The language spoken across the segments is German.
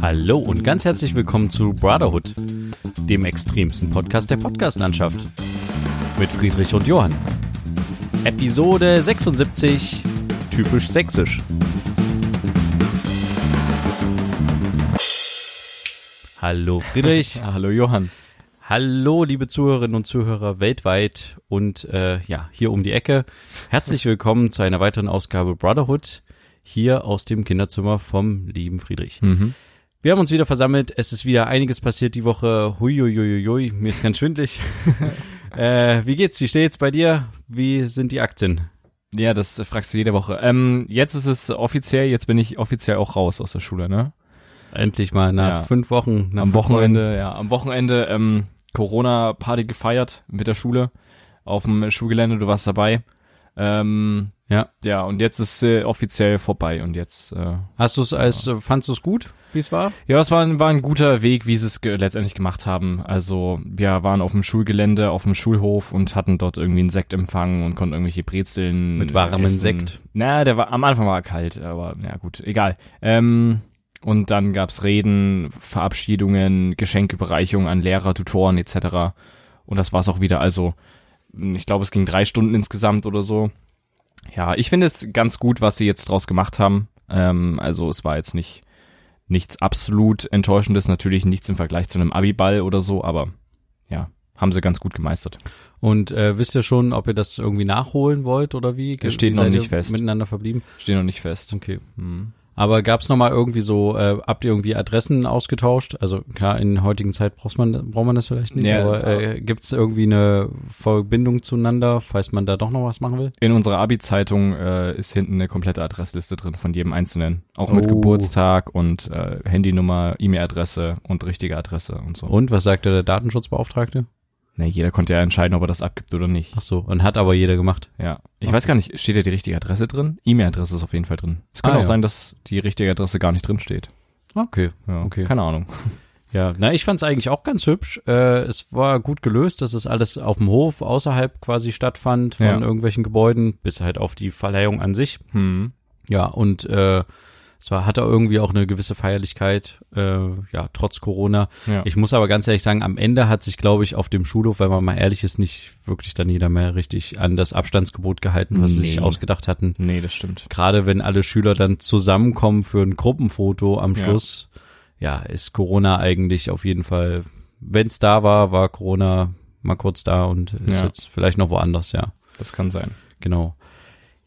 Hallo und ganz herzlich willkommen zu Brotherhood, dem extremsten Podcast der Podcastlandschaft. Mit Friedrich und Johann. Episode 76, typisch sächsisch. Hallo Friedrich. Hallo Johann. Hallo liebe Zuhörerinnen und Zuhörer weltweit und äh, ja, hier um die Ecke. Herzlich willkommen zu einer weiteren Ausgabe Brotherhood hier aus dem Kinderzimmer vom lieben Friedrich. Mhm. Wir haben uns wieder versammelt. Es ist wieder einiges passiert die Woche. Huiuiuiui, mir ist ganz schwindlig. äh, wie geht's? Wie steht's bei dir? Wie sind die Aktien? Ja, das fragst du jede Woche. Ähm, jetzt ist es offiziell, jetzt bin ich offiziell auch raus aus der Schule, ne? Endlich mal nach Ja. fünf Wochen. Nach am Wochenende, ja, am Wochenende ähm, Corona-Party gefeiert mit der Schule auf dem Schulgelände, du warst dabei. Ähm, Ja. Ja, und jetzt ist äh, offiziell vorbei und jetzt, äh. Hast du es als, äh, fandst du es gut, wie es war? ja, es war, ein- war ein guter Weg, wie sie es ge letztendlich gemacht haben. Also wir waren auf dem Schulgelände, auf dem Schulhof und hatten dort irgendwie einen Sektempfang und konnten irgendwelche Brezeln Mit warmem essen. Sekt? Na, der war am Anfang war er kalt, aber ja gut, egal. Ähm, und dann gab's Reden, Verabschiedungen, Geschenkebereichung an Lehrer, Tutoren etc. Und das war's auch wieder. Also ich glaube, es ging drei Stunden insgesamt oder so. Ja, ich finde es ganz gut, was sie jetzt draus gemacht haben. Ähm, also es war jetzt nicht nichts absolut enttäuschendes, natürlich nichts im Vergleich zu einem Abiball oder so, aber ja, haben sie ganz gut gemeistert. Und äh, wisst ihr schon, ob ihr das irgendwie nachholen wollt oder wie? Es steht noch nicht fest. Miteinander verblieben? Stehen noch nicht fest. Okay. Hm. Aber gab's noch mal irgendwie so, äh, habt ihr irgendwie Adressen ausgetauscht? Also klar, in heutigen Zeit braucht man, braucht man das vielleicht nicht, Ja, aber äh, gibt's irgendwie eine Verbindung zueinander, falls man da doch noch was machen will? In unserer Abi-Zeitung äh, ist hinten eine komplette Adressliste drin von jedem Einzelnen. Auch mit Oh. Geburtstag und äh, Handynummer, E-Mail-Adresse und richtige Adresse und so. Und was sagte der Datenschutzbeauftragte? Ne, jeder konnte ja entscheiden, ob er das abgibt oder nicht. Ach so, und hat aber jeder gemacht. Ja. Ich Okay. weiß gar nicht, steht da die richtige Adresse drin? E-Mail-Adresse ist auf jeden Fall drin. Es kann Ah, auch ja. sein, dass die richtige Adresse gar nicht drin steht. Okay. Ja, Okay. Keine Ahnung. Ja, na, ich fand's eigentlich auch ganz hübsch. Äh, es war gut gelöst, dass es alles auf dem Hof außerhalb quasi stattfand von Ja. irgendwelchen Gebäuden, bis halt auf die Verleihung an sich. Hm. Ja, und äh, es war, hatte irgendwie auch eine gewisse Feierlichkeit, äh, ja, trotz Corona. Ja. Ich muss aber ganz ehrlich sagen, am Ende hat sich, glaube ich, auf dem Schulhof, wenn man mal ehrlich ist, nicht wirklich dann jeder mehr richtig an das Abstandsgebot gehalten, was sie sich Nee. ausgedacht hatten. nee, das stimmt. Gerade wenn alle Schüler dann zusammenkommen für ein Gruppenfoto am Ja. Schluss, ja, ist Corona eigentlich auf jeden Fall, wenn's da war, war Corona mal kurz da und ist Ja. jetzt vielleicht noch woanders, ja. Das kann sein. Genau.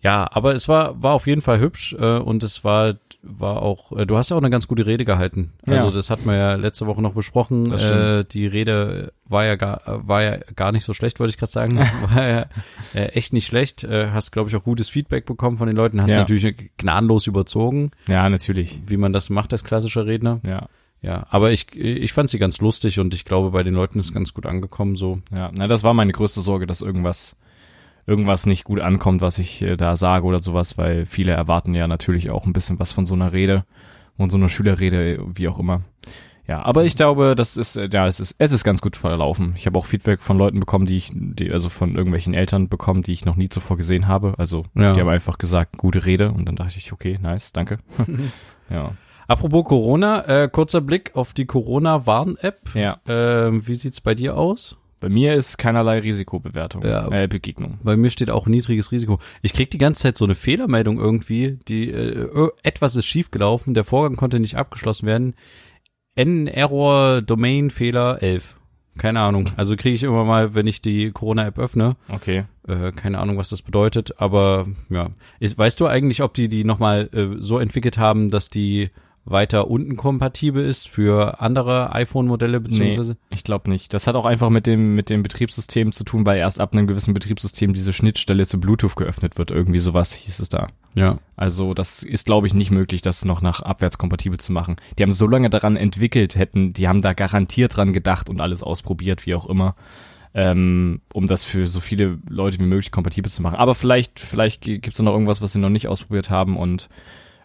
Ja, aber es war war auf jeden Fall hübsch äh, und es war war auch äh, du hast ja auch eine ganz gute Rede gehalten. Also Ja. das hatten wir ja letzte Woche noch besprochen. Äh, die Rede war ja gar war ja gar nicht so schlecht, wollte ich gerade sagen. War ja äh, echt nicht schlecht. Äh, hast glaube ich auch gutes Feedback bekommen von den Leuten. Hast Ja. natürlich gnadenlos überzogen, Ja, natürlich. wie man das macht als klassischer Redner. Ja. Ja, aber ich ich fand sie ganz lustig und ich glaube bei den Leuten ist es ganz gut angekommen so. Ja, na, das war meine größte Sorge, dass irgendwas, irgendwas nicht gut ankommt, was ich äh, da sage oder sowas, weil viele erwarten ja natürlich auch ein bisschen was von so einer Rede und so einer Schülerrede, wie auch immer. Ja, aber ich glaube, das ist, äh, ja, es ist, es ist ganz gut verlaufen. Ich habe auch Feedback von Leuten bekommen, die ich, die, also von irgendwelchen Eltern bekommen, die ich noch nie zuvor gesehen habe. Also, Ja. die haben einfach gesagt, gute Rede und dann dachte ich, okay, nice, danke. ja. Apropos Corona, äh, kurzer Blick auf die Corona-Warn-App. Ja. Ähm, wie sieht's bei dir aus? Bei mir ist keinerlei Risikobewertung, Ja. äh, Begegnung. Bei mir steht auch niedriges Risiko. Ich krieg die ganze Zeit so eine Fehlermeldung irgendwie, die äh, etwas ist schiefgelaufen, der Vorgang konnte nicht abgeschlossen werden. N-Error Domain Fehler 11. Keine Ahnung. Also kriege ich immer mal, wenn ich die Corona-App öffne. Okay. Äh, keine Ahnung, was das bedeutet, aber ja. Ist, weißt du eigentlich, ob die die nochmal äh, so entwickelt haben, dass die weiter unten kompatibel ist für andere iPhone-Modelle beziehungsweise? Ich glaube nicht. Das hat auch einfach mit dem, mit dem Betriebssystem zu tun, weil erst ab einem gewissen Betriebssystem diese Schnittstelle zu Bluetooth geöffnet wird. Irgendwie sowas hieß es da. Ja. Also das ist, glaube ich, nicht möglich, das noch nach abwärts kompatibel zu machen. Die haben so lange daran entwickelt, hätten, die haben da garantiert dran gedacht und alles ausprobiert, wie auch immer, ähm, um das für so viele Leute wie möglich kompatibel zu machen. Aber vielleicht, vielleicht gi- gibt's da noch irgendwas, was sie noch nicht ausprobiert haben und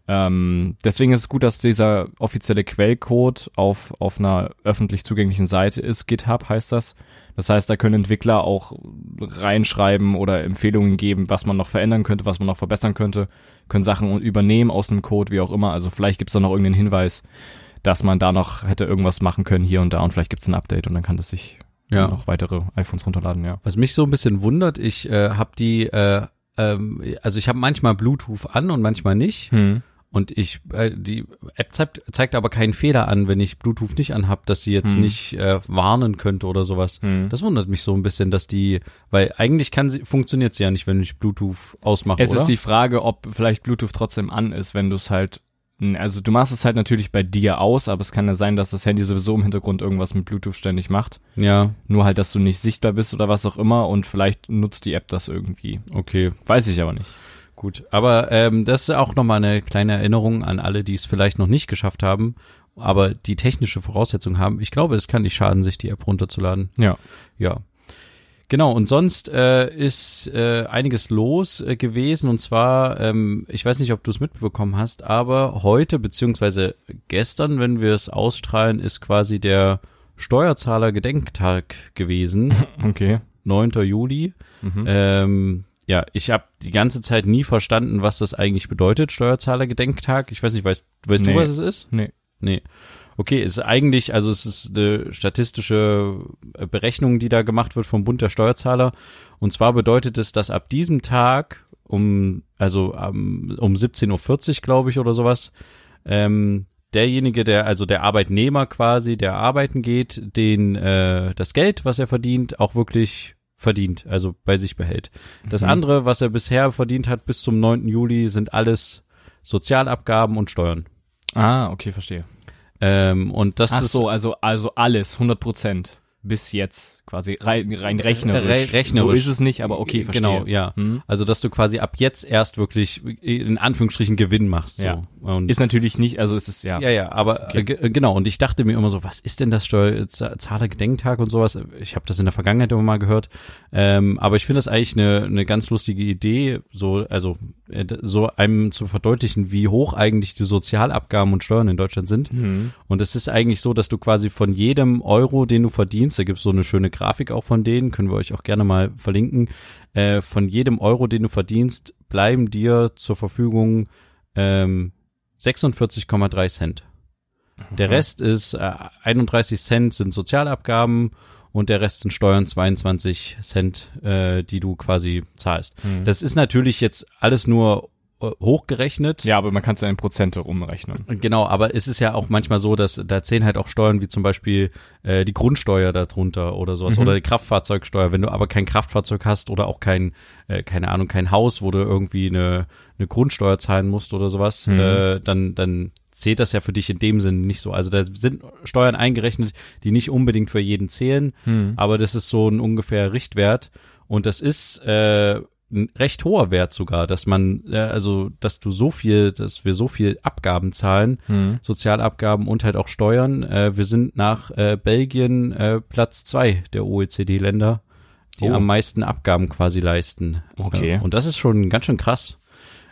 ähm, deswegen ist es gut, dass dieser offizielle Quellcode auf, auf einer öffentlich zugänglichen Seite ist. GitHub heißt das. Das heißt, da können Entwickler auch reinschreiben oder Empfehlungen geben, was man noch verändern könnte, was man noch verbessern könnte, können Sachen übernehmen aus dem Code, wie auch immer. Also vielleicht gibt's da noch irgendeinen Hinweis, dass man da noch hätte irgendwas machen können hier und da und vielleicht gibt's ein Update und dann kann das sich Ja. noch weitere iPhones runterladen, ja. Was mich so ein bisschen wundert, ich äh, habe die, äh, ähm, also ich habe manchmal Bluetooth an und manchmal nicht. Hm. Und ich, äh, die App zeigt, zeigt aber keinen Fehler an, wenn ich Bluetooth nicht anhab, dass sie jetzt Hm. nicht äh, warnen könnte oder sowas. Hm. Das wundert mich so ein bisschen, dass die, weil eigentlich kann sie, funktioniert sie ja nicht, wenn ich Bluetooth ausmache, Es oder? ist die Frage, ob vielleicht Bluetooth trotzdem an ist, wenn du es halt, also du machst es halt natürlich bei dir aus, aber es kann ja sein, dass das Handy sowieso im Hintergrund irgendwas mit Bluetooth ständig macht. ja, Nur halt, dass du nicht sichtbar bist oder was auch immer und vielleicht nutzt die App das irgendwie. okay. Weiß ich aber nicht. Gut, aber ähm, das ist auch nochmal eine kleine Erinnerung an alle, die es vielleicht noch nicht geschafft haben, aber die technische Voraussetzung haben. Ich glaube, es kann nicht schaden, sich die App runterzuladen. Ja. Ja. Genau, und sonst äh, ist äh, einiges los äh, gewesen und zwar, ähm, ich weiß nicht, ob du es mitbekommen hast, aber heute beziehungsweise gestern, wenn wir es ausstrahlen, ist quasi der Steuerzahler-Gedenktag gewesen, Okay. 9. Juli. Mhm. Ähm, ja, ich habe die ganze Zeit nie verstanden, was das eigentlich bedeutet, Steuerzahler-Gedenktag. Ich weiß nicht, weißt, weißt Nee. du, was es ist? nee. Nee. Okay, ist eigentlich, also es ist eine statistische äh, Berechnung, die da gemacht wird vom Bund der Steuerzahler. Und zwar bedeutet es, dass ab diesem Tag um, also um, um 17.40 Uhr, glaube ich, oder sowas, ähm, derjenige, der, also der Arbeitnehmer quasi, der arbeiten geht, den äh, das Geld, was er verdient, auch wirklich verdient, also bei sich behält. Das Mhm. andere, was er bisher verdient hat bis zum 9. Juli, sind alles Sozialabgaben und Steuern. Ah, okay, verstehe. Ähm, und das Ach ist so, also, also alles, 100 Prozent. Bis jetzt, quasi rein, rein rechnerisch. Re- rechnerisch. So ist es nicht, aber okay, verstehe. Genau, ja. Hm? Also, dass du quasi ab jetzt erst wirklich in Anführungsstrichen Gewinn machst. So. Ja. Und Ist natürlich nicht, also ist es, ja. ja, ja, aber okay. äh, ge- genau. Und ich dachte mir immer so, was ist denn das Steuerzahlergedenktag und sowas? Ich habe das in der Vergangenheit immer mal gehört. Ähm, aber ich finde das eigentlich eine, eine ganz lustige Idee, so also äh, so einem zu verdeutlichen, wie hoch eigentlich die Sozialabgaben und Steuern in Deutschland sind. Hm. Und es ist eigentlich so, dass du quasi von jedem Euro, den du verdienst, da gibt's so eine schöne Grafik auch von denen, können wir euch auch gerne mal verlinken, äh, von jedem Euro, den du verdienst, bleiben dir zur Verfügung ähm, 46,3 Cent. Der Mhm. Rest ist äh, 31 Cent sind Sozialabgaben und der Rest sind Steuern 22 Cent, äh, die du quasi zahlst. Hm. Das ist natürlich jetzt alles nur äh, hochgerechnet. Ja, aber man kann es ja in Prozente umrechnen. Genau, aber es ist ja auch manchmal so, dass da zählen halt auch Steuern wie zum Beispiel äh, die Grundsteuer darunter oder sowas Mhm. oder die Kraftfahrzeugsteuer. Wenn du aber kein Kraftfahrzeug hast oder auch kein, äh, keine Ahnung, kein Haus, wo du irgendwie eine, eine Grundsteuer zahlen musst oder sowas, Mhm. äh, dann, dann zählt das ja für dich in dem Sinne nicht so. Also da sind Steuern eingerechnet, die nicht unbedingt für jeden zählen, Hm. aber das ist so ein ungefähr Richtwert und das ist äh, ein recht hoher Wert sogar, dass man äh, also dass du so viel, dass wir so viel Abgaben zahlen, Hm. Sozialabgaben und halt auch Steuern. Äh, wir sind nach äh, Belgien äh, Platz zwei der OECD-Länder, die Oh. am meisten Abgaben quasi leisten. Okay. Äh, und das ist schon ganz schön krass,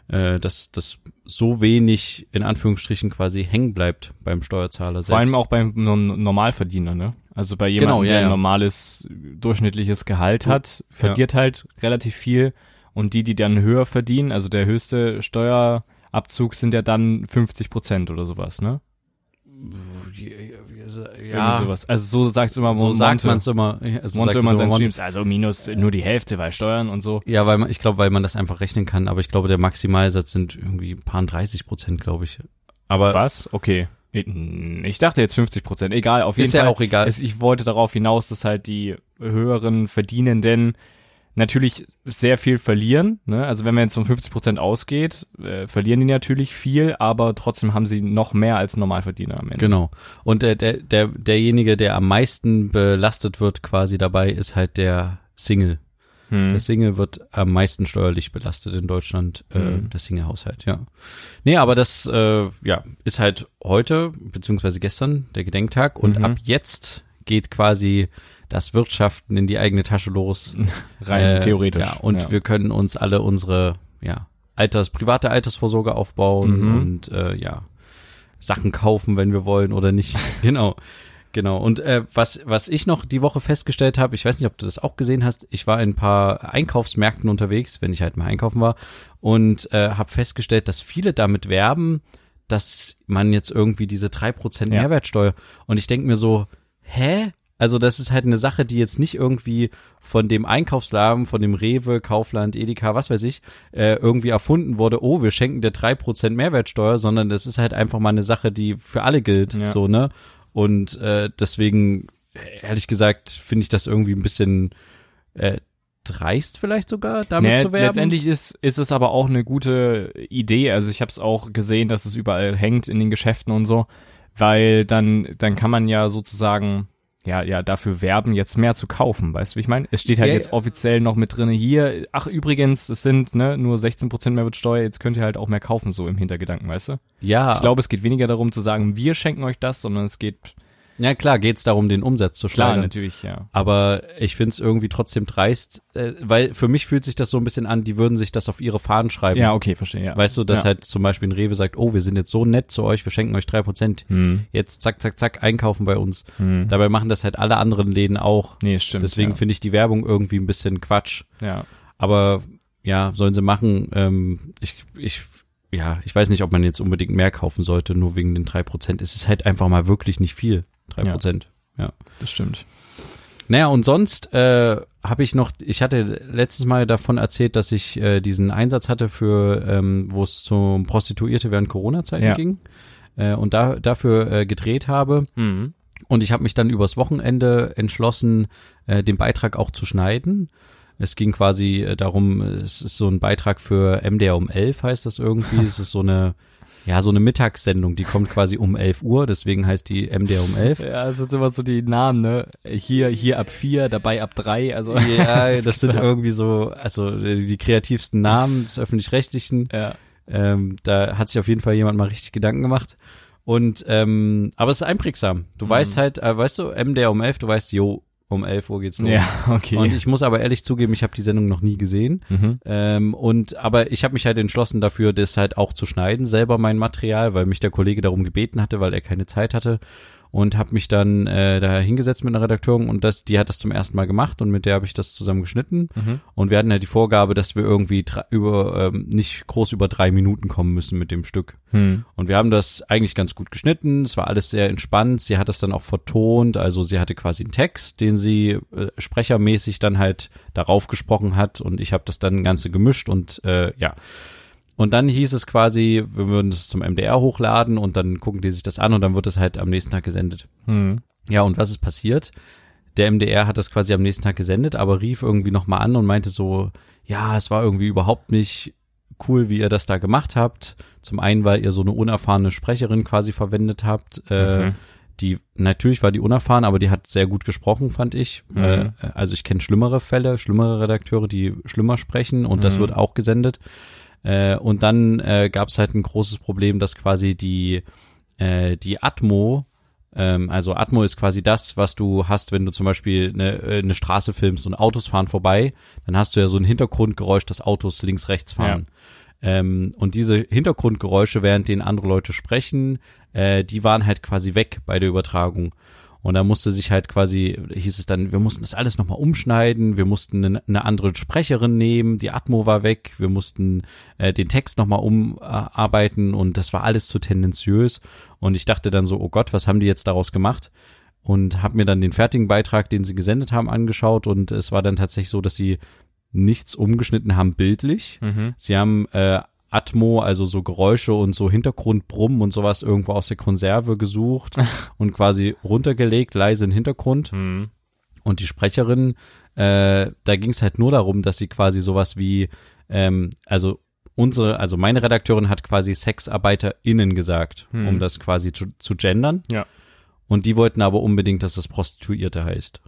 äh, dass das so wenig in Anführungsstrichen quasi hängen bleibt beim Steuerzahler selbst. Vor allem auch beim No- Normalverdiener, ne? Also bei jemandem, Genau, ja, der ein ja. normales durchschnittliches Gehalt hat, verliert halt relativ viel. Und die, die dann höher verdienen, also der höchste Steuerabzug sind ja dann 50 Prozent oder sowas, ne? Ja, sowas. Also so sagt's immer so Monte. sagt man es immer. Also Monte sagt immer seinen Monte. Streams, also minus nur die Hälfte, weil Steuern und so. Ja, weil man, ich glaube, weil man das einfach rechnen kann, aber ich glaube, der Maximalsatz sind irgendwie ein paar 30 Prozent, glaube ich. Aber Was? Okay. Ich dachte jetzt 50 Prozent. Egal, auf jeden ist ja Fall. auch egal. Ich wollte darauf hinaus, dass halt die höheren Verdienenden natürlich sehr viel verlieren. Ne? Also wenn man jetzt von 50 Prozent ausgeht, äh, verlieren die natürlich viel, aber trotzdem haben sie noch mehr als Normalverdiener am Ende. Genau. Und der, der, der, derjenige, der am meisten belastet wird quasi dabei, ist halt der Single. Hm. Der Single wird am meisten steuerlich belastet in Deutschland, äh, Mhm. der Single-Haushalt, ja. Nee, aber das, äh, ja, ist halt heute, beziehungsweise gestern, der Gedenktag. Und Mhm. ab jetzt geht quasi das Wirtschaften in die eigene Tasche los. Rein Äh, theoretisch. Ja, und wir können uns alle unsere, ja, Alters, private Altersvorsorge aufbauen Mhm. und äh, ja, Sachen kaufen, wenn wir wollen oder nicht. genau. Genau. Und äh, was, was ich noch die Woche festgestellt habe, ich weiß nicht, ob du das auch gesehen hast, ich war in ein paar Einkaufsmärkten unterwegs, wenn ich halt mal einkaufen war, und äh, habe festgestellt, dass viele damit werben, dass man jetzt irgendwie diese drei Prozent Ja. Mehrwertsteuer und ich denke mir so, hä? Also das ist halt eine Sache, die jetzt nicht irgendwie von dem Einkaufsladen, von dem Rewe, Kaufland, Edeka, was weiß ich, äh, irgendwie erfunden wurde, oh, wir schenken dir drei Prozent Mehrwertsteuer, sondern das ist halt einfach mal eine Sache, die für alle gilt, Ja. so, ne? Und äh, deswegen, ehrlich gesagt, finde ich das irgendwie ein bisschen äh, dreist vielleicht sogar, damit Nee, zu werben. letztendlich ist, ist es aber auch eine gute Idee. Also ich habe es auch gesehen, dass es überall hängt in den Geschäften und so, weil dann, dann kann man ja sozusagen ja, ja, dafür werben, jetzt mehr zu kaufen, weißt du, wie ich meine? Es steht halt Ja, jetzt offiziell noch mit drinne hier, ach übrigens, es sind ne, nur 16% Mehrwertsteuer, jetzt könnt ihr halt auch mehr kaufen, so im Hintergedanken, weißt du? ja, Ich glaube, es geht weniger darum zu sagen, wir schenken euch das, sondern es geht, ja klar, geht's darum, den Umsatz zu klar, steigern. natürlich, ja. Aber ich find's irgendwie trotzdem dreist, äh, weil für mich fühlt sich das so ein bisschen an, die würden sich das auf ihre Fahnen schreiben. Ja, okay, verstehe, ja. Weißt du, dass ja. halt zum Beispiel ein Rewe sagt, oh, wir sind jetzt so nett zu euch, wir schenken euch drei Prozent. Hm, Jetzt zack, zack, zack, einkaufen bei uns. hm. Dabei machen das halt alle anderen Läden auch. Nee, stimmt. Deswegen ja. finde ich die Werbung irgendwie ein bisschen Quatsch. ja. Aber ja, sollen sie machen. Ähm, ich, ich, ja, ich weiß nicht, ob man jetzt unbedingt mehr kaufen sollte, nur wegen den drei Prozent. Es ist halt einfach mal wirklich nicht viel. Drei Ja. Prozent. Das stimmt. Naja, und sonst äh, habe ich noch, ich hatte letztes Mal davon erzählt, dass ich äh, diesen Einsatz hatte für, ähm, wo es zum Prostituierte während Corona-Zeiten Ja. ging äh, und da, dafür äh, gedreht habe. Mhm. Und ich habe mich dann übers Wochenende entschlossen, äh, den Beitrag auch zu schneiden. Es ging quasi äh, darum, es ist so ein Beitrag für MDR um 11 heißt das irgendwie. es ist so eine, ja, so eine Mittagssendung, die kommt quasi um 11 Uhr, deswegen heißt die MDR um 11. Ja, das sind immer so die Namen, ne? Hier, hier ab vier, dabei ab drei, also. Ja, das sind ja. irgendwie so, also äh, die kreativsten Namen des öffentlich-rechtlichen. Ja. Ähm, da hat sich auf jeden Fall jemand mal richtig Gedanken gemacht. Und ähm, aber es ist einprägsam. Du Mhm. weißt halt, äh, weißt du, MDR um 11, du weißt, jo, um 11 Uhr geht's los. Ja, okay. Und ich muss aber ehrlich zugeben, ich habe die Sendung noch nie gesehen. mhm. Ähm, und aber ich habe mich halt entschlossen dafür, das halt auch zu schneiden, selber mein Material, weil mich der Kollege darum gebeten hatte, weil er keine Zeit hatte. Und habe mich dann äh, da hingesetzt mit einer Redakteurin und das, die hat das zum ersten Mal gemacht und mit der habe ich das zusammen geschnitten. Mhm. Und wir hatten ja die Vorgabe, dass wir irgendwie über ähm, nicht groß über drei Minuten kommen müssen mit dem Stück. Hm. Und wir haben das eigentlich ganz gut geschnitten. Es war alles sehr entspannt. Sie hat das dann auch vertont. Also sie hatte quasi einen Text, den sie äh, sprechermäßig dann halt darauf gesprochen hat. Und ich habe das dann Ganze gemischt und äh, ja. Und dann hieß es quasi, wir würden es zum MDR hochladen und dann gucken die sich das an und dann wird es halt am nächsten Tag gesendet. Hm. Ja, und was ist passiert? Der MDR hat das quasi am nächsten Tag gesendet, aber rief irgendwie nochmal an und meinte so, ja, es war irgendwie überhaupt nicht cool, wie ihr das da gemacht habt. Zum einen, weil ihr so eine unerfahrene Sprecherin quasi verwendet habt. Äh, Mhm. Die, natürlich war die unerfahren, aber die hat sehr gut gesprochen, fand ich. Mhm. Äh, also ich kenne schlimmere Fälle, schlimmere Redakteure, die schlimmer sprechen und das Mhm. wird auch gesendet. Äh, und dann äh, gab es halt ein großes Problem, dass quasi die, äh, die Atmo, ähm, also Atmo ist quasi das, was du hast, wenn du zum Beispiel eine, äh, eine Straße filmst und Autos fahren vorbei, dann hast du ja so ein Hintergrundgeräusch, dass Autos links, rechts fahren. Ähm, und diese Hintergrundgeräusche, während denen andere Leute sprechen, äh, die waren halt quasi weg bei der Übertragung. Und da musste sich halt quasi, hieß es dann, wir mussten das alles nochmal umschneiden, wir mussten eine, eine andere Sprecherin nehmen, die Atmo war weg, wir mussten äh, den Text nochmal umarbeiten und das war alles zu tendenziös. Und ich dachte dann so, oh Gott, was haben die jetzt daraus gemacht? Und habe mir dann den fertigen Beitrag, den sie gesendet haben, angeschaut und es war dann tatsächlich so, dass sie nichts umgeschnitten haben bildlich. Mhm. Sie haben äh, Atmo, also so Geräusche und so Hintergrundbrummen und sowas irgendwo aus der Konserve gesucht und quasi runtergelegt, leise im Hintergrund. Hm. Und die Sprecherin, äh, da ging es halt nur darum, dass sie quasi sowas wie, ähm, also unsere, also meine Redakteurin hat quasi SexarbeiterInnen gesagt, Hm. um das quasi zu, zu gendern. Ja. Und die wollten aber unbedingt, dass es Prostituierte heißt.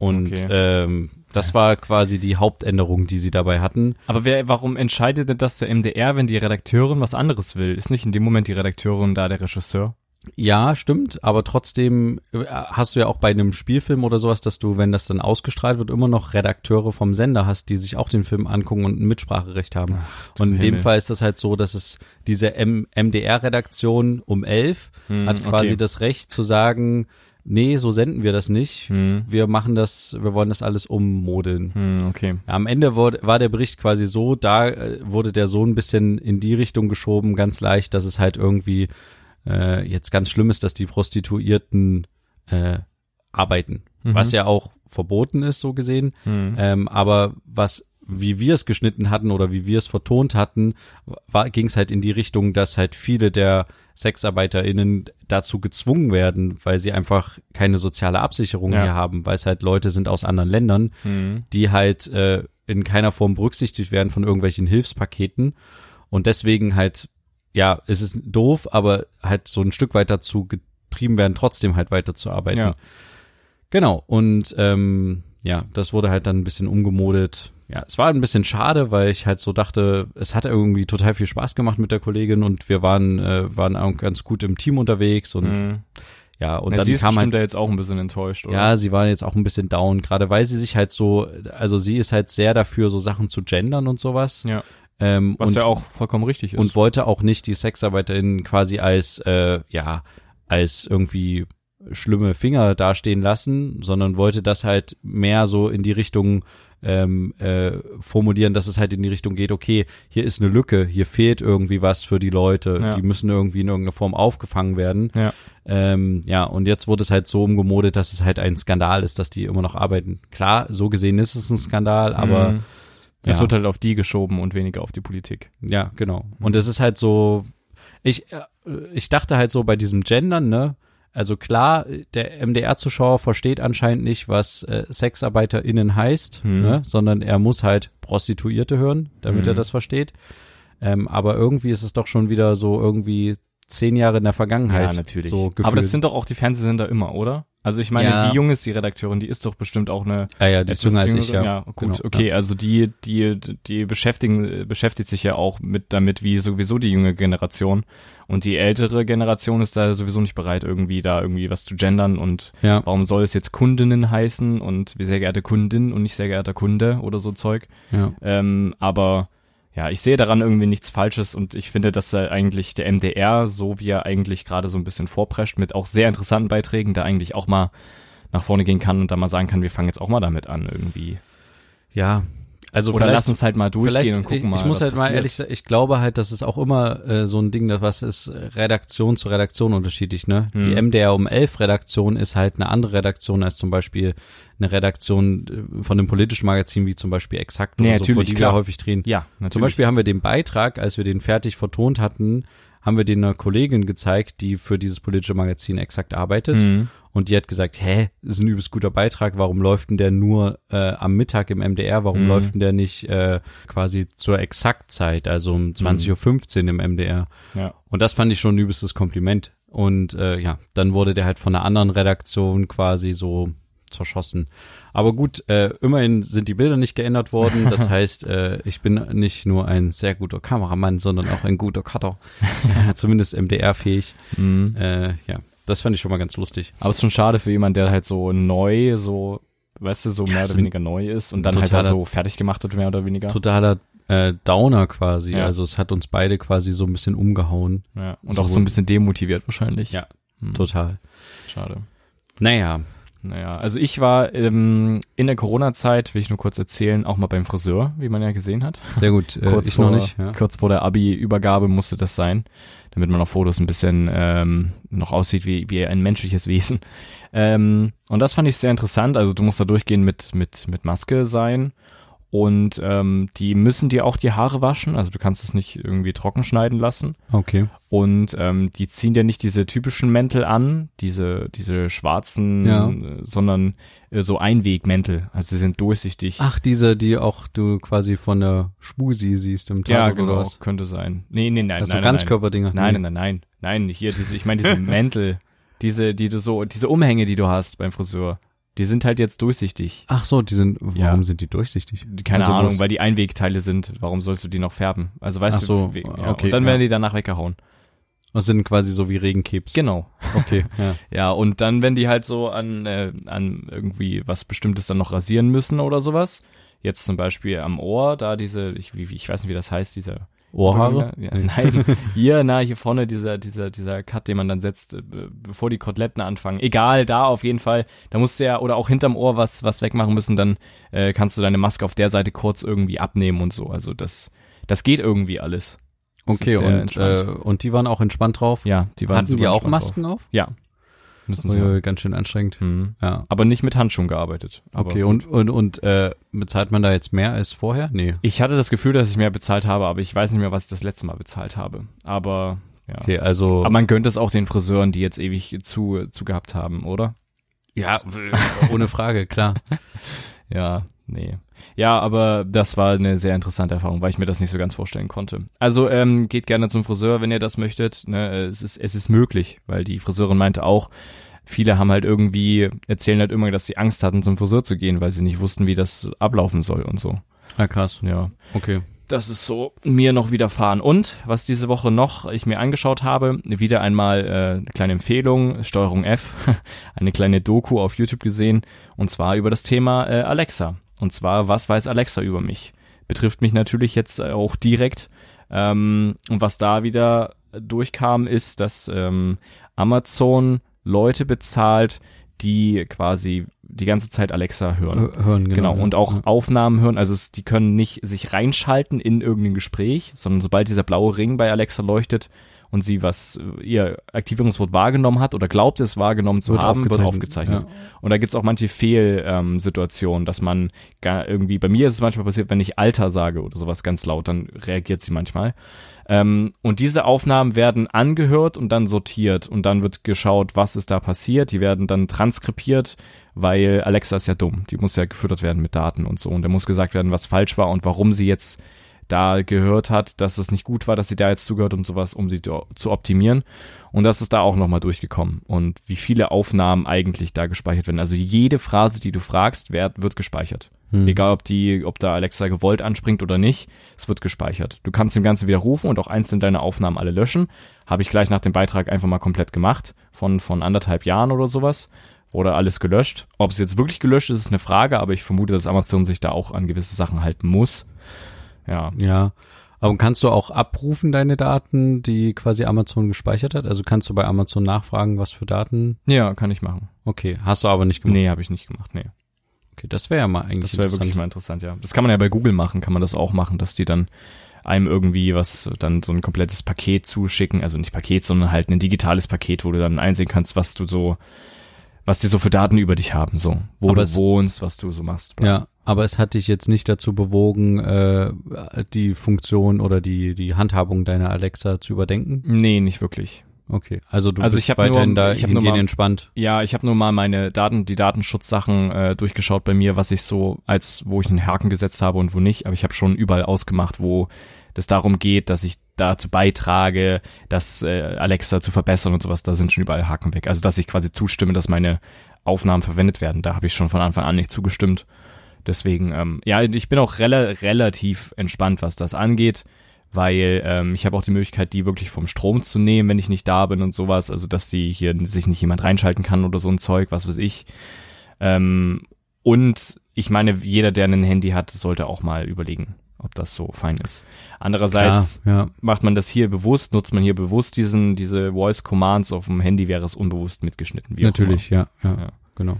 Und Okay. ähm, das war quasi die Hauptänderung, die sie dabei hatten. Aber wer, warum entscheidet denn das der MDR, wenn die Redakteurin was anderes will? Ist nicht in dem Moment die Redakteurin da der Regisseur? Ja, stimmt, aber trotzdem äh, hast du ja auch bei einem Spielfilm oder sowas, dass du, wenn das dann ausgestrahlt wird, immer noch Redakteure vom Sender hast, die sich auch den Film angucken und ein Mitspracherecht haben. du und in dem Himmel. Fall ist das halt so, dass es diese MDR-Redaktion um elf Hm, hat quasi okay. das Recht zu sagen, nee, so senden wir das nicht. Hm. Wir machen das, wir wollen das alles ummodeln. Hm, okay. Am Ende wurde, war der Bericht quasi so, da äh, wurde der so ein bisschen in die Richtung geschoben, ganz leicht, dass es halt irgendwie äh, jetzt ganz schlimm ist, dass die Prostituierten äh, arbeiten. Mhm. Was ja auch verboten ist, so gesehen. Hm. Ähm, aber was, wie wir es geschnitten hatten oder wie wir es vertont hatten, ging es halt in die Richtung, dass halt viele der SexarbeiterInnen dazu gezwungen werden, weil sie einfach keine soziale Absicherung Ja. hier haben, weil es halt Leute sind aus anderen Ländern, Hm. die halt äh, in keiner Form berücksichtigt werden von irgendwelchen Hilfspaketen und deswegen halt, ja, es ist doof, aber halt so ein Stück weit dazu getrieben werden, trotzdem halt weiterzuarbeiten. Ja. Genau, und ähm, ja, das wurde halt dann ein bisschen umgemodet. Ja, es war ein bisschen schade, weil ich halt so dachte, es hat irgendwie total viel Spaß gemacht mit der Kollegin und wir waren, äh, waren auch ganz gut im Team unterwegs und Hm. ja, und Und dann sie ist kam bestimmt halt, ja jetzt auch ein bisschen enttäuscht, oder? ja, sie war jetzt auch ein bisschen down, gerade weil sie sich halt so, also sie ist halt sehr dafür, so Sachen zu gendern und sowas. Ja. Ähm, Was und, ja auch vollkommen richtig ist. und wollte auch nicht die SexarbeiterInnen quasi als, äh, ja, als irgendwie schlimme Finger dastehen lassen, sondern wollte das halt mehr so in die Richtung ähm, äh, formulieren, dass es halt in die Richtung geht, okay, hier ist eine Lücke, hier fehlt irgendwie was für die Leute, Ja. die müssen irgendwie in irgendeiner Form aufgefangen werden. Ja. Ähm, ja, und jetzt wurde es halt so umgemodet, dass es halt ein Skandal ist, dass die immer noch arbeiten. Klar, so gesehen ist es ein Skandal, aber Hm. Es ja. wird halt auf die geschoben und weniger auf die Politik. Ja, genau. Und es ist halt so, ich, äh, ich dachte halt so bei diesem Gendern, ne? Also klar, der MDR-Zuschauer versteht anscheinend nicht, was äh, SexarbeiterInnen heißt, Hm. ne? sondern er muss halt Prostituierte hören, damit Hm. er das versteht. Ähm, aber irgendwie ist es doch schon wieder so irgendwie zehn Jahre in der Vergangenheit. So gefühlt. Aber das sind doch auch die Fernsehsender immer, oder? Also ich meine, Ja. wie jung ist die Redakteurin? Die ist doch bestimmt auch eine ah, ja, die ist jünger als ich, ja. Ja, gut, Genau, okay. Ja. Also die, die, die beschäftigen, beschäftigt sich ja auch mit damit, wie sowieso die junge Generation. Und die ältere Generation ist da sowieso nicht bereit, irgendwie da irgendwie was zu gendern und Ja. warum soll es jetzt Kundinnen heißen und wie sehr geehrte Kundin und nicht sehr geehrter Kunde oder so Zeug. ja. Ähm, aber ja, ich sehe daran irgendwie nichts Falsches und ich finde, dass eigentlich der MDR, so wie er eigentlich gerade so ein bisschen vorprescht, mit auch sehr interessanten Beiträgen, da eigentlich auch mal nach vorne gehen kann und da mal sagen kann, wir fangen jetzt auch mal damit an irgendwie. ja. Also Oder lass uns halt mal durchgehen und gucken ich, mal. ich muss halt mal passiert. ehrlich sagen, ich glaube halt, das ist auch immer äh, so ein Ding, das was ist Redaktion zu Redaktion unterschiedlich, ne? Hm. Die MDR um 11 Redaktion ist halt eine andere Redaktion als zum Beispiel eine Redaktion äh, von einem politischen Magazin wie zum Beispiel Exakt oder Nee, so, vor natürlich, die klar. wir häufig drehen. Ja, natürlich. Zum Beispiel haben wir den Beitrag, als wir den fertig vertont hatten, haben wir den einer Kollegin gezeigt, die für dieses politische Magazin exakt arbeitet. Mhm. Und die hat gesagt, hä, das ist ein übelst guter Beitrag, warum läuft denn der nur äh, am Mittag im MDR, warum Mhm. läuft denn der nicht äh, quasi zur Exaktzeit, also um 20.15 Uhr im MDR? Ja. Und das fand ich schon ein übelstes Kompliment. Und äh, ja, dann wurde der halt von einer anderen Redaktion quasi so zerschossen. Aber gut, äh, immerhin sind die Bilder nicht geändert worden. Das heißt, äh, ich bin nicht nur ein sehr guter Kameramann, sondern auch ein guter Cutter. zumindest MDR-fähig. Mhm. Äh, ja, das fand ich schon mal ganz lustig. Aber es ist schon schade für jemanden, der halt so neu, so, weißt du, so Ja, mehr oder weniger neu ist und dann halt da totaler- so fertig gemacht wird, mehr oder weniger. Totaler äh, Downer quasi. Ja. Also es hat uns beide quasi so ein bisschen umgehauen. Ja. Und So auch so ein bisschen demotiviert wahrscheinlich. Ja. Mhm. Total. Schade. Naja, Naja, also ich war ähm, in der Corona-Zeit, will ich nur kurz erzählen, auch mal beim Friseur, wie man ja gesehen hat. sehr gut. Äh, kurz ich vor, noch nicht. Ja. Kurz vor der Abi-Übergabe musste das sein, damit man auf Fotos ein bisschen ähm, noch aussieht wie, wie ein menschliches Wesen. Ähm, und das fand ich sehr interessant. Also du musst da durchgehen mit, mit, mit Maske sein. Und ähm, die müssen dir auch die Haare waschen. Also du kannst es nicht irgendwie trocken schneiden lassen. Okay. Und ähm, die ziehen dir nicht diese typischen Mäntel an, diese, diese schwarzen, Ja. äh, sondern äh, so Einwegmäntel. Also sie sind durchsichtig. Ach, diese, die auch du quasi von der Spusi siehst im Tatort ja, oder genau, was? könnte sein. Nee, nee, nein, Also nein, nein, nein. Ganzkörperdinger. Nein, nein, nein, nein, nein, hier diese, ich meine diese Mäntel, diese, die du so, diese Umhänge, die du hast beim Friseur, die sind halt jetzt durchsichtig. Ach so, die sind, warum Ja. sind die durchsichtig? Keine Also Ahnung, weil die Einwegteile sind. Warum sollst du die noch färben? Also weißt Ach so, du, ja, okay, und dann ja. werden die danach weggehauen. Das sind quasi so wie Regenkebs. Genau. Okay, ja. Ja, und dann, wenn die halt so an, äh, an irgendwie was Bestimmtes dann noch rasieren müssen oder sowas, jetzt zum Beispiel am Ohr, da diese, ich, ich weiß nicht, wie das heißt, dieser Ohrhaare? Ja, nein, hier, na, hier vorne dieser, dieser, dieser Cut, den man dann setzt, äh, bevor die Koteletten anfangen. Egal, da auf jeden Fall. Da musst du ja, oder auch hinterm Ohr was, was wegmachen müssen, dann äh, kannst du deine Maske auf der Seite kurz irgendwie abnehmen und so. Also das, das geht irgendwie alles. Das Okay, und, äh, und die waren auch entspannt drauf? ja, die waren Hatten die auch Masken Drauf. auf? Ja. Müssen sie. Ganz schön anstrengend. Hm. Ja. Aber nicht mit Handschuhen gearbeitet. Aber Okay, und, und, und äh, bezahlt man da jetzt mehr als vorher? Nee. Ich hatte das Gefühl, dass ich mehr bezahlt habe, aber ich weiß nicht mehr, was ich das letzte Mal bezahlt habe. Aber ja. Okay, also. Aber man gönnt es auch den Friseuren, die jetzt ewig zu, zu gehabt haben, oder? ja, ohne Frage, klar. Ja, nee. Ja, aber das war eine sehr interessante Erfahrung, weil ich mir das nicht so ganz vorstellen konnte. Also ähm, geht gerne zum Friseur, wenn ihr das möchtet. Ne? Es, ist, es ist möglich, weil die Friseurin meinte auch, viele haben halt irgendwie, erzählen halt immer, dass sie Angst hatten, zum Friseur zu gehen, weil sie nicht wussten, wie das ablaufen soll und so. Ja, krass. Ja. Okay. Das ist so mir noch widerfahren. Und was diese Woche noch ich mir angeschaut habe, wieder einmal äh, eine kleine Empfehlung, Steuerung F, eine kleine Doku auf YouTube gesehen, und zwar über das Thema äh, Alexa. Und zwar, was weiß Alexa über mich? Betrifft mich natürlich jetzt äh, auch direkt. Ähm, und was da wieder durchkam, ist, dass ähm, Amazon Leute bezahlt, die quasi die ganze Zeit Alexa hören. Hören, genau. Genau, und auch Ja. Aufnahmen hören. Also es, die können nicht sich reinschalten in irgendein Gespräch, sondern sobald dieser blaue Ring bei Alexa leuchtet und sie was, äh, ihr Aktivierungswort wahrgenommen hat oder glaubt es wahrgenommen zu Wird haben, wird aufgezeichnet, aufgezeichnet. Und da gibt's auch manche Fehlsituationen, ähm, dass man gar irgendwie, bei mir ist es manchmal passiert, wenn ich Alter sage oder sowas ganz laut, dann reagiert sie manchmal. Ähm, und diese Aufnahmen werden angehört und dann sortiert und dann wird geschaut, was ist da passiert. Die werden dann transkribiert, weil Alexa ist ja dumm. Die muss ja gefüttert werden mit Daten und so. Und da muss gesagt werden, was falsch war und warum sie jetzt da gehört hat, dass es nicht gut war, dass sie da jetzt zugehört und sowas, um sie zu optimieren. Und das ist da auch nochmal durchgekommen. Und wie viele Aufnahmen eigentlich da gespeichert werden. Also jede Phrase, die du fragst, wird, wird gespeichert. Hm. Egal, ob die, ob da Alexa gewollt anspringt oder nicht, es wird gespeichert. Du kannst dem Ganze widerrufen und auch einzeln deine Aufnahmen alle löschen. Habe ich gleich nach dem Beitrag einfach mal komplett gemacht, von, von anderthalb Jahren oder sowas. Oder alles gelöscht. Ob es jetzt wirklich gelöscht ist, ist eine Frage, aber ich vermute, dass Amazon sich da auch an gewisse Sachen halten muss. Ja. Ja. Aber kannst du auch abrufen deine Daten, die quasi Amazon gespeichert hat? Also kannst du bei Amazon nachfragen, was für Daten? Ja, kann ich machen. Okay, hast du aber nicht gemacht. Nee, habe ich nicht gemacht, nee. Okay, das wäre ja mal eigentlich Das wäre wirklich mal interessant, ja. Das kann man ja bei Google machen, kann man das auch machen, dass die dann einem irgendwie was, dann so ein komplettes Paket zuschicken, also nicht Paket, sondern halt ein digitales Paket, wo du dann einsehen kannst, was du so, was die so für Daten über dich haben, so, wo Aber du wohnst, was du so machst. Ja, aber es hat dich jetzt nicht dazu bewogen, äh, die Funktion oder die, die Handhabung deiner Alexa zu überdenken? Nee, nicht wirklich. Okay, also du Also bist ich weiterhin nur- da ich nur mal- entspannt. Ja, ich habe nur mal meine Daten, die Datenschutzsachen äh, durchgeschaut bei mir, was ich so als wo ich einen Haken gesetzt habe und wo nicht, aber ich habe schon überall ausgemacht, wo es darum geht, dass ich dazu beitrage, das äh, Alexa zu verbessern und sowas, da sind schon überall Haken weg. Also dass ich quasi zustimme, dass meine Aufnahmen verwendet werden, da habe ich schon von Anfang an nicht zugestimmt. Deswegen, ähm, ja, ich bin auch rela relativ entspannt, was das angeht, weil ähm, ich habe auch die Möglichkeit, die wirklich vom Strom zu nehmen, wenn ich nicht da bin und sowas, also dass die hier sich nicht jemand reinschalten kann oder so ein Zeug, was weiß ich. Ähm, und ich meine, jeder, der ein Handy hat, sollte auch mal überlegen, ob das so fein ist. Andererseits Klar, ja. macht man das hier bewusst, nutzt man hier bewusst diesen, diese Voice Commands auf dem Handy, wäre es unbewusst mitgeschnitten. Natürlich, ja, ja, Ja. genau.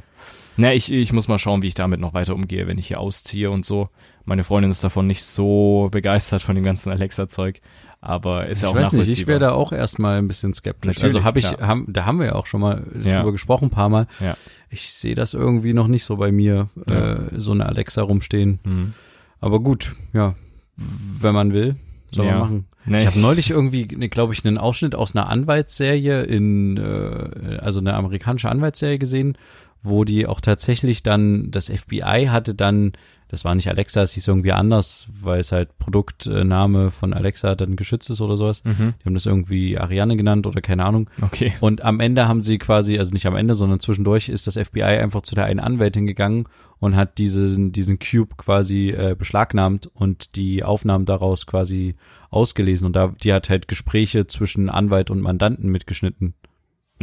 Na, ich, ich muss mal schauen, wie ich damit noch weiter umgehe, wenn ich hier ausziehe und so. Meine Freundin ist davon nicht so begeistert von dem ganzen Alexa-Zeug, aber ist ja ich auch weiß nicht, ich wäre da auch erstmal ein bisschen skeptisch. Natürlich, also habe ich, haben, da haben wir ja auch schon mal Ja. drüber gesprochen, ein paar Mal. Ja. Ich sehe das irgendwie noch nicht so bei mir, Ja. äh, so eine Alexa rumstehen. Mhm. Aber gut, ja, wenn man will, soll Ja. man machen. Nee, Ich habe neulich irgendwie, ne, glaube ich, einen Ausschnitt aus einer Anwaltsserie in, äh, also eine amerikanische Anwaltsserie gesehen, wo die auch tatsächlich dann, das FBI hatte dann, das war nicht Alexa, es hieß irgendwie anders, weil es halt Produktname von Alexa dann geschützt ist oder sowas. Mhm. Die haben das irgendwie Ariane genannt oder keine Ahnung. Okay. Und am Ende haben sie quasi, also nicht am Ende, sondern zwischendurch ist das FBI einfach zu der einen Anwältin gegangen und hat diesen, diesen Cube quasi äh, beschlagnahmt und die Aufnahmen daraus quasi ausgelesen. Und da, die hat halt Gespräche zwischen Anwalt und Mandanten mitgeschnitten.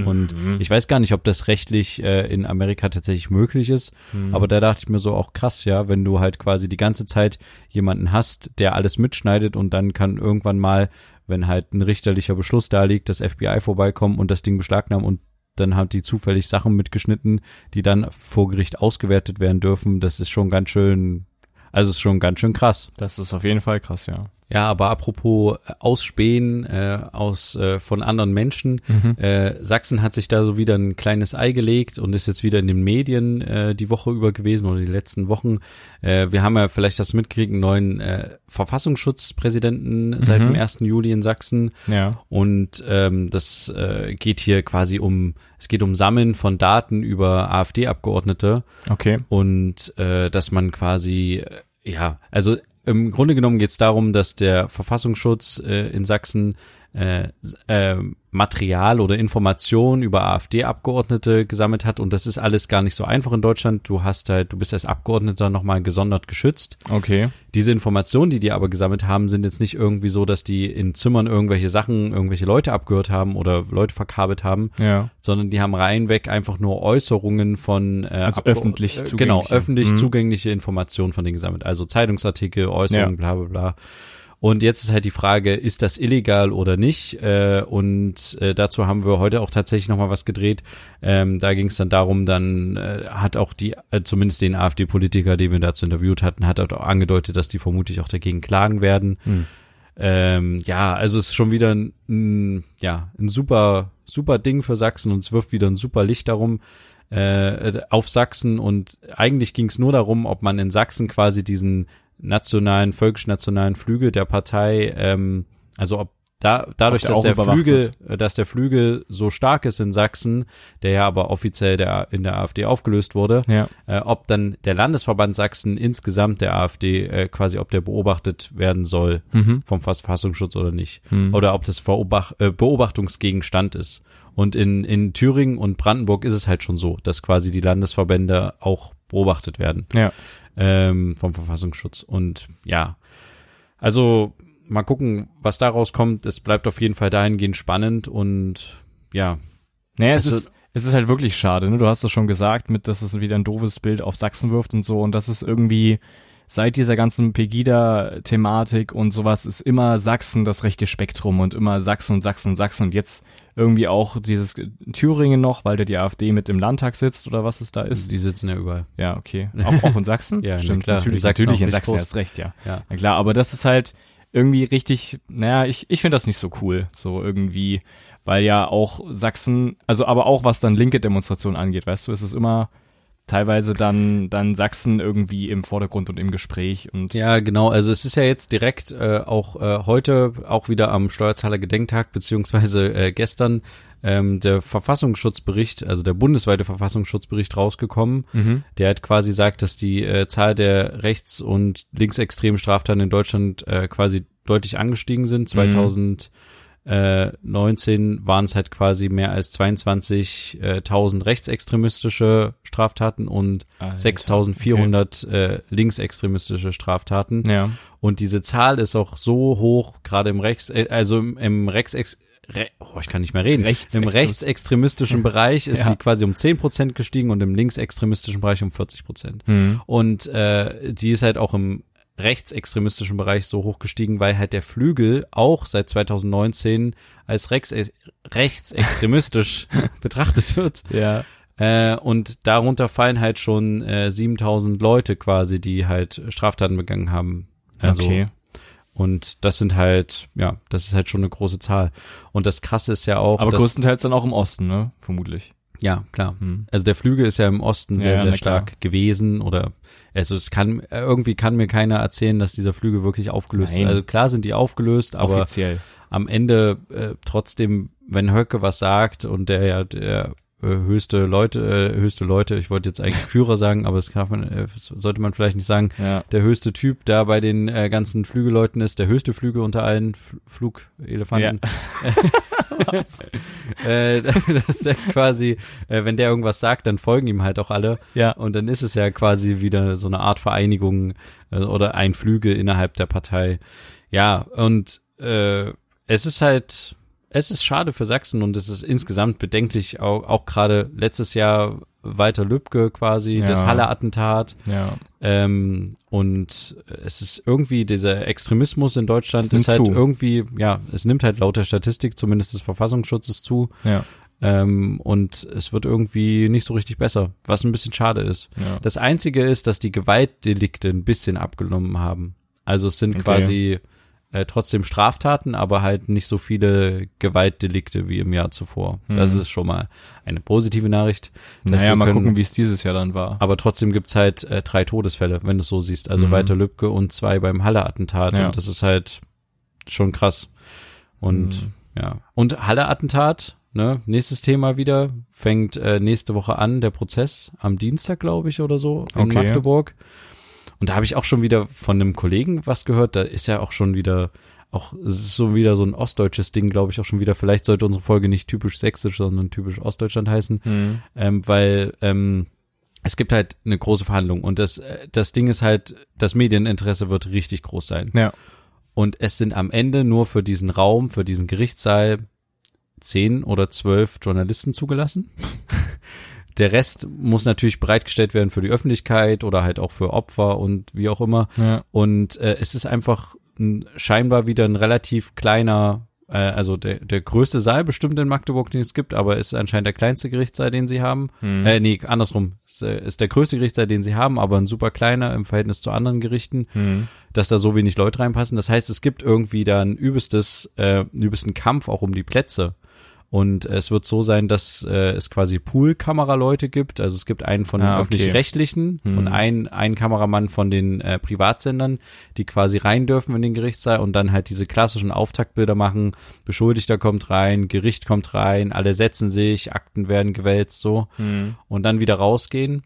Und Mhm. ich weiß gar nicht, ob das rechtlich äh, in Amerika tatsächlich möglich ist. Mhm. Aber da dachte ich mir so auch krass, ja, wenn du halt quasi die ganze Zeit jemanden hast, der alles mitschneidet und dann kann irgendwann mal, wenn halt ein richterlicher Beschluss da liegt, das FBI vorbeikommen und das Ding beschlagnahmen und dann hat die zufällig Sachen mitgeschnitten, die dann vor Gericht ausgewertet werden dürfen. Das ist schon ganz schön, also ist schon ganz schön krass. Das ist auf jeden Fall krass, ja. Ja, aber apropos äh, Ausspähen äh, aus äh, von anderen Menschen, Mhm. äh, Sachsen hat sich da so wieder ein kleines Ei gelegt und ist jetzt wieder in den Medien äh, die Woche über gewesen oder die letzten Wochen. Äh, wir haben ja vielleicht das mitgekriegt, einen neuen äh, Verfassungsschutzpräsidenten seit Mhm. dem 1. Juli in Sachsen. Ja. Und ähm, das äh, geht hier quasi um, es geht um Sammeln von Daten über AfD-Abgeordnete Okay. und äh, dass man quasi, äh, ja, also im Grunde genommen geht es darum, dass der Verfassungsschutz äh, in Sachsen äh, äh, Material oder Informationen über AfD-Abgeordnete gesammelt hat und das ist alles gar nicht so einfach in Deutschland. Du hast halt, du bist als Abgeordneter nochmal gesondert geschützt. Okay. Diese Informationen, die die aber gesammelt haben, sind jetzt nicht irgendwie so, dass die in Zimmern irgendwelche Sachen, irgendwelche Leute abgehört haben oder Leute verkabelt haben, Ja. sondern die haben reinweg einfach nur Äußerungen von äh, Also öffentlich äh, zugängliche. genau öffentlich Mhm. zugängliche Informationen von denen gesammelt, also Zeitungsartikel, Äußerungen, Ja. bla bla bla. Und jetzt ist halt die Frage, ist das illegal oder nicht? Äh, und äh, dazu haben wir heute auch tatsächlich nochmal was gedreht. Ähm, da ging es dann darum, dann äh, hat auch die, äh, zumindest den AfD-Politiker, den wir dazu interviewt hatten, hat auch angedeutet, dass die vermutlich auch dagegen klagen werden. Hm. Ähm, ja, also es ist schon wieder ein, ein, ja, ein super, super Ding für Sachsen und es wirft wieder ein super Licht darum äh, auf Sachsen und eigentlich ging es nur darum, ob man in Sachsen quasi diesen nationalen, völkisch-nationalen Flügel der Partei, ähm, also ob da, dadurch, der dass der Flügel, äh, dass der Flügel so stark ist in Sachsen, der ja aber offiziell der, in der AfD aufgelöst wurde, Ja. äh, ob dann der Landesverband Sachsen insgesamt der AfD äh, quasi, ob der beobachtet werden soll Mhm. vom Verfassungsschutz oder nicht. Mhm. Oder ob das Verobach äh, Beobachtungsgegenstand ist. Und in, in Thüringen und Brandenburg ist es halt schon so, dass quasi die Landesverbände auch beobachtet werden Ja. ähm, vom Verfassungsschutz. Und ja, also mal gucken, was daraus kommt. Es bleibt auf jeden Fall dahingehend spannend und ja, Naja, es Also- ist, es ist halt wirklich schade, ne? Du hast es schon gesagt, mit, dass es wieder ein doofes Bild auf Sachsen wirft und so. Und das ist irgendwie, seit dieser ganzen Pegida-Thematik und sowas, ist immer Sachsen das rechte Spektrum und immer Sachsen und Sachsen und Sachsen. Und jetzt irgendwie auch dieses Thüringen noch, weil da die AfD mit im Landtag sitzt oder was es da ist. die sitzen ja überall. Ja, okay. Auch, auch in Sachsen? Ja, na Stimmt, klar. natürlich, In Sachsen natürlich in Sachsen erst recht, ja. Ja. Na klar, aber das ist halt irgendwie richtig, naja, ich, ich finde das nicht so cool, so irgendwie, weil ja auch Sachsen, also aber auch was dann linke Demonstrationen angeht, weißt du, es ist immer teilweise dann, dann Sachsen irgendwie im Vordergrund und im Gespräch und Ja, genau. Also es ist ja jetzt direkt äh, auch äh, heute auch wieder am Steuerzahler Gedenktag beziehungsweise äh, gestern ähm, der Verfassungsschutzbericht, also der bundesweite Verfassungsschutzbericht rausgekommen. mhm. Der hat quasi sagt, dass die äh, Zahl der rechts- und linksextremen Straftaten in Deutschland äh, quasi deutlich angestiegen sind. 2019 waren es halt quasi mehr als 22.000 rechtsextremistische Straftaten und Alter, 6.400 äh, linksextremistische Straftaten. Ja. Und diese Zahl ist auch so hoch, gerade im Rechts, äh, also im, im Rechtsex, Re, oh, ich kann nicht mehr reden. Rechtsextrem- Im rechtsextremistischen Bereich ist Ja. die quasi um 10% gestiegen und im linksextremistischen Bereich um 40%. Mhm. Und äh, die ist halt auch im rechtsextremistischen Bereich so hoch gestiegen, weil halt der Flügel auch seit 2019 als rechts, rechtsextremistisch betrachtet wird. Ja. Äh, und darunter fallen halt schon äh, 7000 Leute quasi, die halt Straftaten begangen haben. Also, okay. Und das sind halt, ja, das ist halt schon eine große Zahl. Und das Krasse ist ja auch, Aber größtenteils dann auch im Osten, ne? Vermutlich. Ja, klar. Hm. Also der Flügel ist ja im Osten sehr, Ja, sehr na klar. stark gewesen oder also es kann irgendwie kann mir keiner erzählen, dass dieser Flügel wirklich aufgelöst ist. Nein. Also klar sind die aufgelöst, aber Offiziell. am Ende äh, trotzdem, wenn Höcke was sagt und der ja der höchste Leute, äh, höchste Leute, ich wollte jetzt eigentlich Führer sagen, aber das kann man, äh, sollte man vielleicht nicht sagen, Ja. der höchste Typ da bei den äh, ganzen Flügelleuten ist, der höchste Flügel unter allen F Flugelefanten. äh, dass der quasi, äh, wenn der irgendwas sagt, dann folgen ihm halt auch alle. Ja. Und dann ist es ja quasi wieder so eine Art Vereinigung äh, oder ein Flügel innerhalb der Partei. Ja, und äh, es ist halt, Es ist schade für Sachsen und es ist insgesamt bedenklich, auch, auch gerade letztes Jahr Walter Lübcke quasi, Ja. das Halle-Attentat. Ja. Ähm, und es ist irgendwie dieser Extremismus in Deutschland ist halt zu. irgendwie, ja, es nimmt halt laut der Statistik, zumindest des Verfassungsschutzes zu. Ja. Ähm, und es wird irgendwie nicht so richtig besser, was ein bisschen schade ist. Ja. Das Einzige ist, dass die Gewaltdelikte ein bisschen abgenommen haben. Also es sind Okay. quasi äh, trotzdem Straftaten, aber halt nicht so viele Gewaltdelikte wie im Jahr zuvor. Das Mhm. ist schon mal eine positive Nachricht. Naja, mal können- gucken, wie es dieses Jahr dann war. Aber trotzdem gibt's halt äh, drei Todesfälle, wenn du es so siehst. Also Mhm. Walter Lübcke und zwei beim Halle-Attentat. Ja. Und das ist halt schon krass. Und Mhm. ja. Und Halle-Attentat, ne, nächstes Thema wieder, fängt äh, nächste Woche an, der Prozess, am Dienstag, glaube ich, oder so, in Okay. Magdeburg. Und da habe ich auch schon wieder von einem Kollegen was gehört, da ist ja auch schon wieder, auch, so wieder so ein ostdeutsches Ding, glaube ich, auch schon wieder. Vielleicht sollte unsere Folge nicht typisch sächsisch, sondern typisch Ostdeutschland heißen Mhm. ähm, weil ähm, es gibt halt eine große Verhandlung und das, äh, das Ding ist halt, das Medieninteresse wird richtig groß sein. Ja. Und es sind am Ende nur für diesen Raum, für diesen Gerichtssaal zehn oder zwölf Journalisten zugelassen. Der Rest muss natürlich bereitgestellt werden für die Öffentlichkeit oder halt auch für Opfer und wie auch immer. Ja. Und äh, es ist einfach ein, scheinbar wieder ein relativ kleiner, äh, also der, der größte Saal bestimmt in Magdeburg, den es gibt, aber es ist anscheinend der kleinste Gerichtssaal, den sie haben. Mhm. Äh, nee, andersrum. Es äh, ist der größte Gerichtssaal, den sie haben, aber ein super kleiner im Verhältnis zu anderen Gerichten, Mhm. dass da so wenig Leute reinpassen. Das heißt, es gibt irgendwie da ein übelstes, äh, einen übelsten Kampf auch um die Plätze. Und es wird so sein, dass äh, es quasi Pool-Kameraleute gibt. Also es gibt einen von den Ah, okay. öffentlich-rechtlichen Hm. und einen, einen Kameramann von den äh, Privatsendern, die quasi rein dürfen in den Gerichtssaal und dann halt diese klassischen Auftaktbilder machen. Beschuldigter kommt rein, Gericht kommt rein, alle setzen sich, Akten werden gewälzt, so Mhm. und dann wieder rausgehen.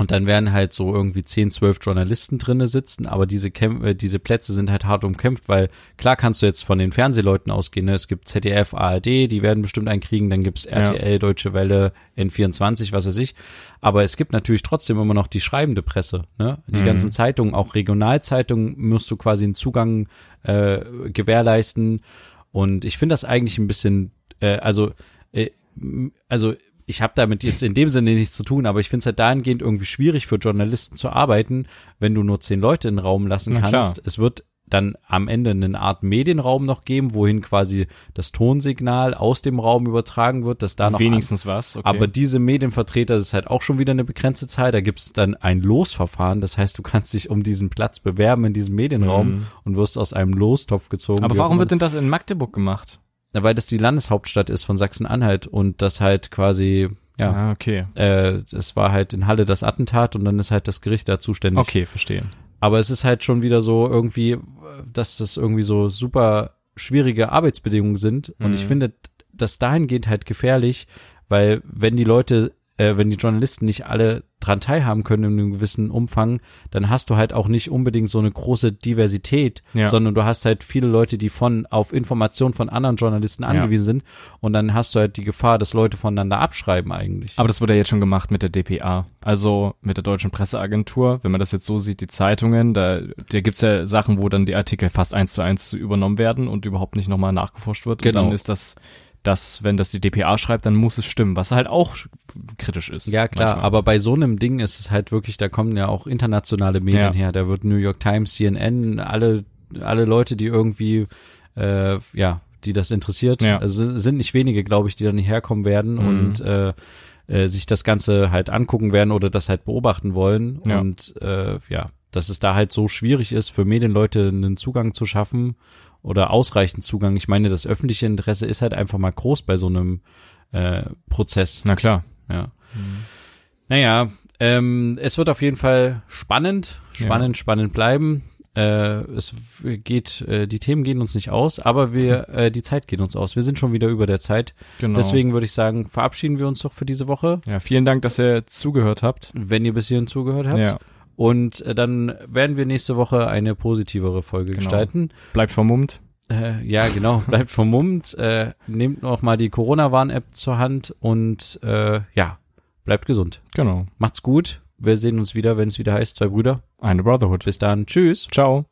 Und dann werden halt so irgendwie 10, 12 Journalisten drinne sitzen, aber diese, Kämp äh, diese Plätze sind halt hart umkämpft, weil klar kannst du jetzt von den Fernsehleuten ausgehen, ne? es gibt ZDF, ARD, die werden bestimmt einen kriegen, dann gibt's RTL, Deutsche Welle, N24, was weiß ich. Aber es gibt natürlich trotzdem immer noch die schreibende Presse, ne? Die Mhm. ganzen Zeitungen, auch Regionalzeitungen, musst du quasi einen Zugang äh, gewährleisten. Und ich finde das eigentlich ein bisschen, äh, also, äh, also ich habe damit jetzt in dem Sinne nichts zu tun, aber ich finde es halt dahingehend irgendwie schwierig für Journalisten zu arbeiten, wenn du nur zehn Leute in den Raum lassen Na kannst. klar. Es wird dann am Ende eine Art Medienraum noch geben, wohin quasi das Tonsignal aus dem Raum übertragen wird, dass da noch Wenigstens was. Okay. aber diese Medienvertreter, das ist halt auch schon wieder eine begrenzte Zahl. Da gibt es dann ein Losverfahren. Das heißt, du kannst dich um diesen Platz bewerben in diesem Medienraum Mhm. und wirst aus einem Lostopf gezogen. Aber warum wird denn das in Magdeburg gemacht? Weil das die Landeshauptstadt ist von Sachsen-Anhalt und das halt quasi, ja, Ah, okay. äh, war halt in Halle das Attentat und dann ist halt das Gericht da zuständig. Okay, verstehe. Aber es ist halt schon wieder so irgendwie, dass das irgendwie so super schwierige Arbeitsbedingungen sind. Und Mhm. ich finde das dahingehend halt gefährlich, weil wenn die Leute, äh, wenn die Journalisten nicht alle dran teilhaben können in einem gewissen Umfang, dann hast du halt auch nicht unbedingt so eine große Diversität, Ja. sondern du hast halt viele Leute, die von auf Informationen von anderen Journalisten angewiesen sind und dann hast du halt die Gefahr, dass Leute voneinander abschreiben eigentlich. Aber das wurde ja jetzt schon gemacht mit der DPA, also mit der Deutschen Presseagentur. Wenn man das jetzt so sieht, die Zeitungen, da, da gibt's ja Sachen, wo dann die Artikel fast eins zu eins übernommen werden und überhaupt nicht nochmal nachgeforscht wird. Genau. Und dann ist das, das, wenn das die DPA schreibt, dann muss es stimmen, was halt auch kritisch ist. Ja, klar, manchmal. aber bei so einem Ding ist es halt wirklich, da kommen ja auch internationale Medien Ja. her. Da wird New York Times, CNN, alle, alle Leute, die irgendwie, äh, ja, die das interessiert. Ja. Also sind nicht wenige, glaube ich, die da nicht herkommen werden Mhm. und äh, äh, sich das Ganze halt angucken werden oder das halt beobachten wollen. Ja. Und äh, ja, dass es da halt so schwierig ist, für Medienleute einen Zugang zu schaffen oder ausreichend Zugang. Ich meine, das öffentliche Interesse ist halt einfach mal groß bei so einem äh, Prozess. Na klar. Ja. Naja, ähm, es wird auf jeden Fall spannend, spannend, spannend bleiben. Äh, es geht, äh, die Themen gehen uns nicht aus, aber wir, äh, die Zeit geht uns aus. Wir sind schon wieder über der Zeit. Genau. Deswegen würde ich sagen, verabschieden wir uns doch für diese Woche, Ja, vielen Dank, dass ihr zugehört habt. wenn ihr bis hierhin zugehört habt. Ja, Und äh, dann werden wir nächste Woche eine positivere Folge Genau. gestalten. bleibt vermummt. Äh, ja, genau. Bleibt vermummt. Äh, nehmt noch mal die Corona-Warn-App zur Hand und äh, ja, bleibt gesund. Genau. Macht's gut. Wir sehen uns wieder, wenn es wieder heißt, zwei Brüder. Eine Brotherhood. Bis dann. Tschüss. Ciao.